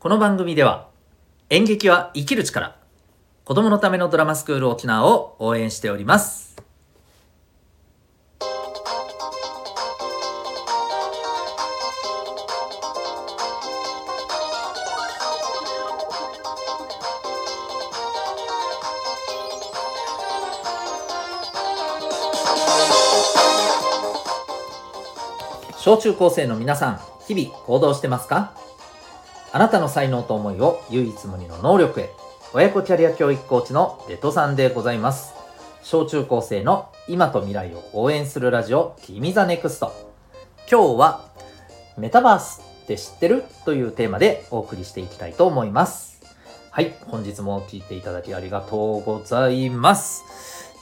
この番組では演劇は生きる力子供のためのドラマスクール沖縄を応援しております。小中高生の皆さん日々行動してますか？あなたの才能と思いを唯一無二の能力へ。親子キャリア教育コーチのレトさんでございます。小中高生の今と未来を応援するラジオ君ザネクスト。今日はメタバースって知ってる？というテーマでお送りしていきたいと思います。はい本日も聞いていただきありがとうございます。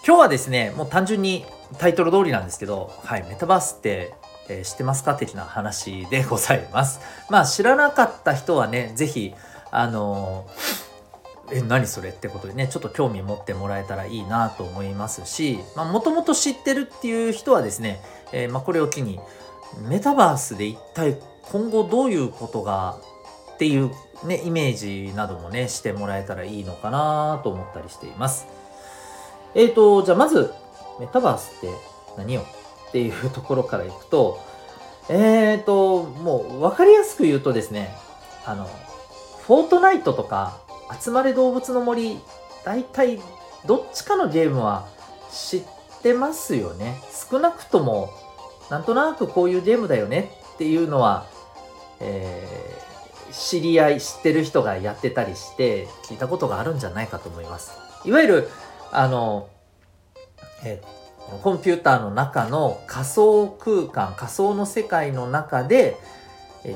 今日はですねもう単純にタイトル通りなんですけどはいメタバースってえー、知ってますか？的な話でございます。まあ知らなかった人はね、是非あのー、え、何それってことでね、ちょっと興味持ってもらえたらいいなと思いますし、まあもともと知ってるっていう人はですね、えー、まあこれを機に、メタバースで一体今後どういうことがっていうね、イメージなどもね、してもらえたらいいのかなと思ったりしています。えっ、ー、と、じゃあまず、メタバースって何よ？っていうところからいくと、えっ、ー、と、もう分かりやすく言うとですね、あの、フォートナイトとか、集まれ動物の森、大体どっちかのゲームは知ってますよね。少なくとも、なんとなくこういうゲームだよねっていうのは、えー、知り合い、知ってる人がやってたりして、聞いたことがあるんじゃないかと思います。いわゆる、あの、えーコンピューターの中の仮想空間仮想の世界の中で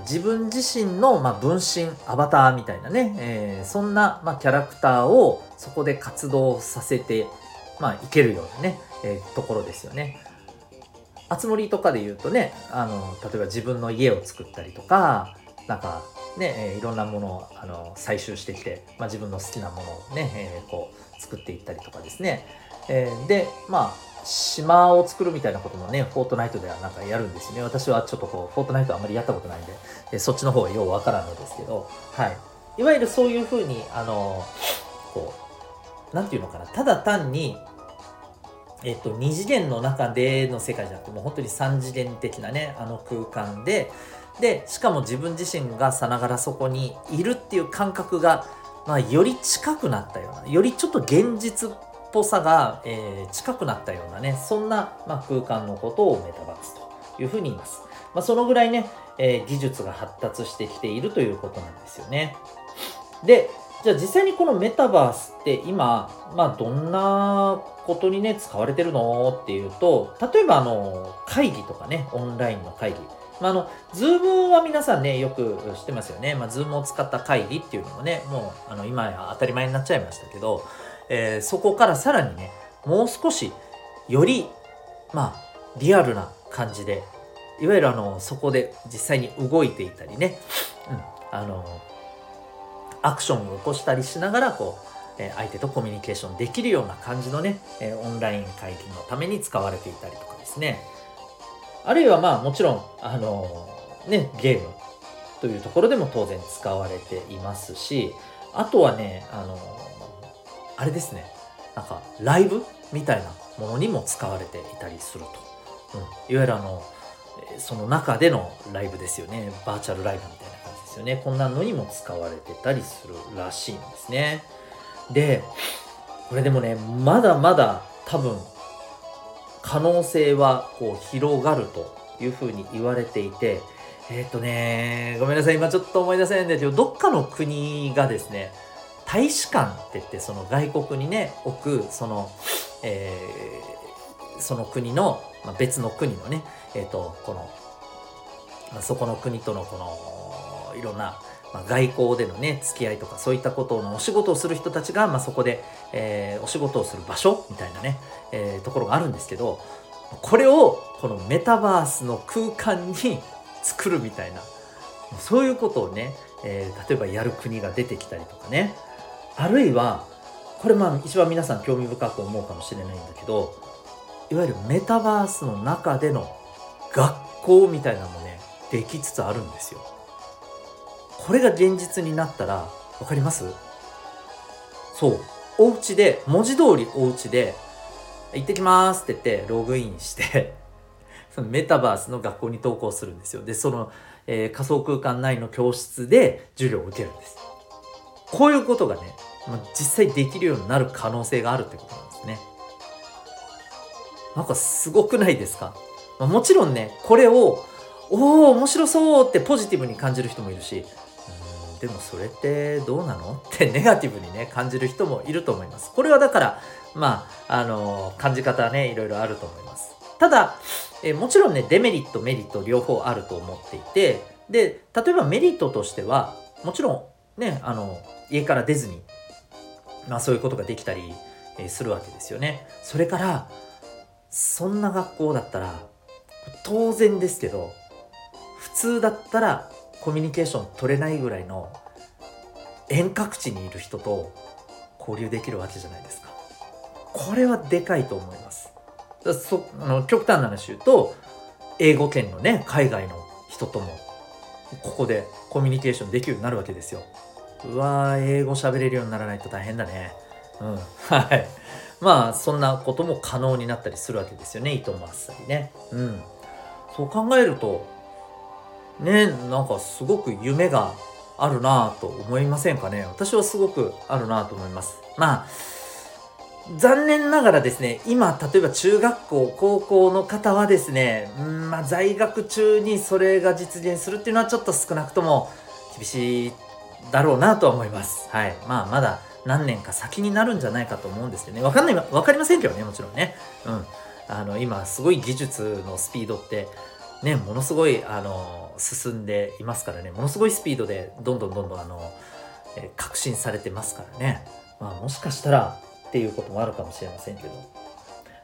自分自身の、まあ、分身アバターみたいなね、えー、そんな、まあ、キャラクターをそこで活動させて、まあ、いけるようなね、えー、ところですよね。あつ森とかで言うとねあの例えば自分の家を作ったりとかなんかね、えー、いろんなものをあの採集してきて、まあ、自分の好きなものをね、えー、こう作っていったりとかですね、えー、でまあ島を作るみたいなこともね、フォートナイトではなんかやるんですね。私はちょっとこう、フォートナイトあんまりやったことないんで、でそっちの方がようわからんのですけど、はい。いわゆるそういうふうに、あの、こう、なんていうのかな、ただ単に、えっと、2次元の中での世界じゃなくて、もう本当に3次元的なね、あの空間で、で、しかも自分自身がさながらそこにいるっていう感覚が、まあ、より近くなったような、よりちょっと現実っぽさが、えー、近くなったようなね、そんな、まあ、空間のことをメタバースというふうに言います。まあ、そのぐらいね、えー、技術が発達してきているということなんですよね。で、じゃあ実際にこのメタバースって今、まあどんなことにね、使われてるのっていうと、例えばあの、会議とかね、オンラインの会議。まあ、あの、ズームは皆さんね、よく知ってますよね。まあ、ズームを使った会議っていうのもね、もう、あの、今や当たり前になっちゃいましたけど、えー、そこからさらにねもう少しよりまあリアルな感じでいわゆるあのそこで実際に動いていたりね、うん、あのアクションを起こしたりしながらこう、えー、相手とコミュニケーションできるような感じのね、えー、オンライン会議のために使われていたりとかですね。あるいはまあもちろんあのねゲームというところでも当然使われていますしあとはねあのあれですね。なんかライブみたいなものにも使われていたりすると、うん、いわゆるあのその中でのライブですよね。バーチャルライブみたいな感じですよね。こんなのにも使われてたりするらしいんですね。でこれでもねまだまだ多分可能性はこう広がるというふうに言われていてえっ、ー、とねごめんなさい。今ちょっと思い出せないんだけどどっかの国がですね大使館って言ってその外国にね置くその、えー、その国の、まあ、別の国のねえっ、ー、とこの、まあ、そこの国とのこのいろんな、まあ、外交でのね付き合いとかそういったことのお仕事をする人たちが、まあ、そこで、えー、お仕事をする場所みたいなね、えー、ところがあるんですけどこれをこのメタバースの空間に作るみたいなそういうことをね、えー、例えばやる国が出てきたりとかねあるいはこれまあ一番皆さん興味深く思うかもしれないんだけどいわゆるメタバースの中での学校みたいなのもねできつつあるんですよ。これが現実になったら分かります？そう。お家で文字通りお家で行ってきますって言ってログインして そのメタバースの学校に登校するんですよ。でその、えー、仮想空間内の教室で授業を受けるんです。こういうことがね、まあ、実際できるようになる可能性があるってことなんですね。なんかすごくないですか、まあ、もちろんねこれをおお面白そうってポジティブに感じる人もいるしでもそれってどうなの？ってネガティブにね感じる人もいると思います。これはだからまああの感じ方はねいろいろあると思います。ただえもちろんねデメリットメリット両方あると思っていてで例えばメリットとしてはもちろんねあの家から出ずにまあそういうことができたり、えするわけですよね。それからそんな学校だったら当然ですけど普通だったらコミュニケーション取れないぐらいの遠隔地にいる人と交流できるわけじゃないですか。これはでかいと思います。そあの極端な話言うと英語圏のね海外の人ともここでコミュニケーションできるようになるわけですよ。うわー英語喋れるようにならないと大変だね。うん。はい。まあそんなことも可能になったりするわけですよね糸もあっさりね。うん。そう考えるとねなんかすごく夢があるなぁと思いませんかね？私はすごくあるなぁと思います。まあ残念ながらですね今例えば中学校高校の方はですねうんまあ在学中にそれが実現するっていうのはちょっと少なくとも厳しいだろうなとは思います。はい。まあまだ何年か先になるんじゃないかと思うんですけどね。わかんないわかりませんけどねもちろんね。うん。あの今すごい技術のスピードってねものすごいあの進んでいますからね。ものすごいスピードでどんどんどんどんあの、え革新されてますからね。まあもしかしたらっていうこともあるかもしれませんけど。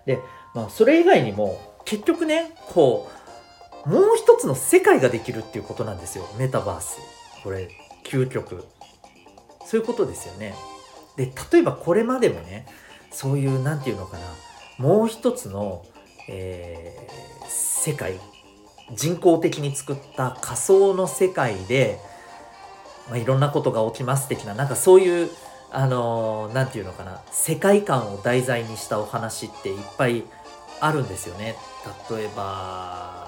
でまあそれ以外にも結局ねこうもう一つの世界ができるっていうことなんですよ。メタバース。これ究極。そういうことですよね。で例えばこれまでもねそういう何て言うのかな。もう一つの、えー、世界。人工的に作った仮想の世界で、まあ、いろんなことが起きます的ななんかそういうあの何、ー、て言うのかな。世界観を題材にしたお話っていっぱいあるんですよね。例えば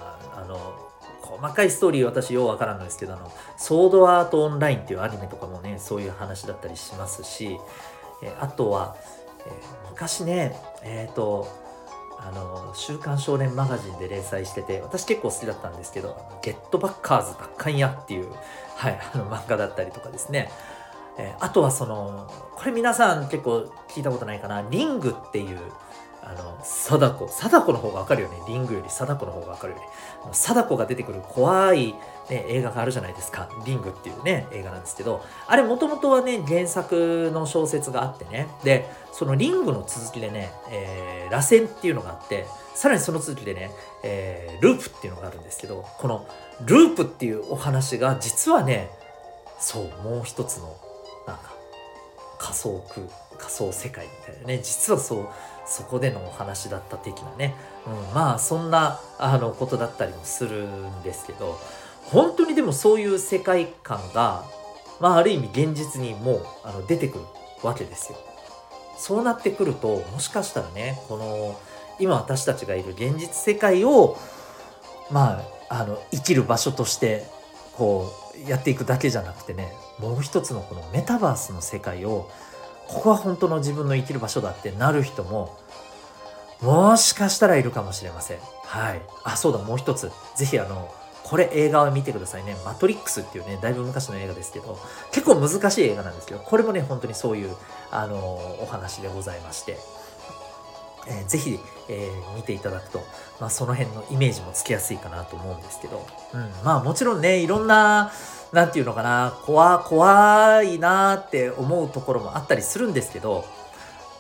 細かいストーリー私ようわからんのですけどあのソードアートオンラインっていうアニメとかもねそういう話だったりしますし、えあとは、え、昔ねえっ、ー、とあの、週刊少年マガジンで連載してて、私結構好きだったんですけど、ゲットバッカーズバッカンヤっていう、はい、あの漫画だったりとかですね。え、あとはその、これ皆さん結構聞いたことないかな、リングっていう、あの、貞子。貞子の方がわかるよね。リングより貞子の方がわかるよね。貞子が出てくる怖い、ね、映画があるじゃないですか。リングっていうね、映画なんですけど、あれもともとはね、原作の小説があってね。で、そのリングの続きでね、えー、螺旋っていうのがあって、さらにその続きでね、えー、ループっていうのがあるんですけど、このループっていうお話が実はね、そう、もう一つの、なんか、仮想空、仮想世界みたいなね、実はそう、そこでのお話だった的なね、うん、まあそんなあのことだったりもするんですけど本当にでもそういう世界観が、まあ、ある意味現実にもうあの出てくるわけですよ。そうなってくるともしかしたらねこの今私たちがいる現実世界をまああの生きる場所としてこうやっていくだけじゃなくてねもう一つのこのメタバースの世界をここは本当の自分の生きる場所だってなる人ももしかしたらいるかもしれません。はい。あ、そうだ、もう一つ。是非あの、これ映画を見てくださいね。マトリックスっていうね、だいぶ昔の映画ですけど、結構難しい映画なんですけど、これもね、本当にそういう、あのお話でございまして、えー、ぜひ、えー、見ていただくと、まあ、その辺のイメージもつきやすいかなと思うんですけど、うん、まあもちろんね、いろんな、何て言うのかな怖怖いなって思うところもあったりするんですけど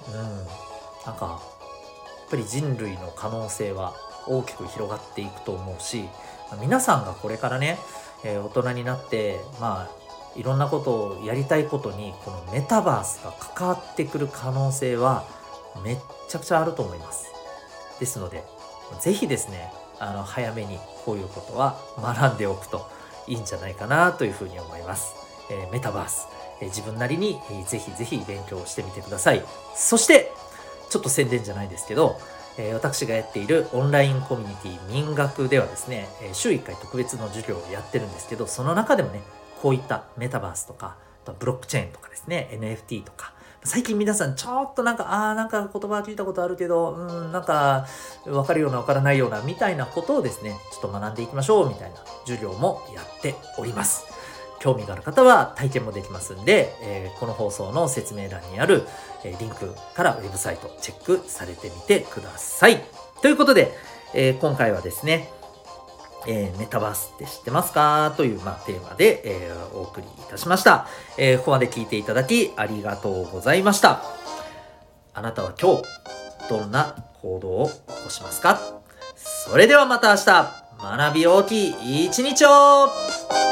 うんなんかやっぱり人類の可能性は大きく広がっていくと思うし皆さんがこれからね、えー、大人になってまあいろんなことをやりたいことにこのメタバースが関わってくる可能性はめっちゃくちゃあると思います。ですので是非ですねあの早めにこういうことは学んでおくといいんじゃないかなというふうに思います。えー、メタバース、えー、自分なりに、えー、ぜひぜひ勉強してみてください。そして、ちょっと宣伝じゃないですけど、えー、私がやっているオンラインコミュニティ民学ではですね、え、週1回特別の授業をやってるんですけど、その中でもね、こういったメタバースとか、ブロックチェーンとかですね、NFT とか、最近皆さんちょっとなんか、ああ、なんか言葉聞いたことあるけど、うん、なんか、わかるようなわからないような、みたいなことをですね、ちょっと学んでいきましょう、みたいな授業もやっております。興味がある方は体験もできますんで、えー、この放送の説明欄にある、えー、リンクからウェブサイトチェックされてみてください。ということで、えー、今回はですね、えー、メタバースって知ってますか？という、まあ、テーマで、えー、お送りいたしました、えー、ここまで聞いていただきありがとうございました。あなたは今日、どんな行動を起こしますか？それではまた明日、学び大きい一日を！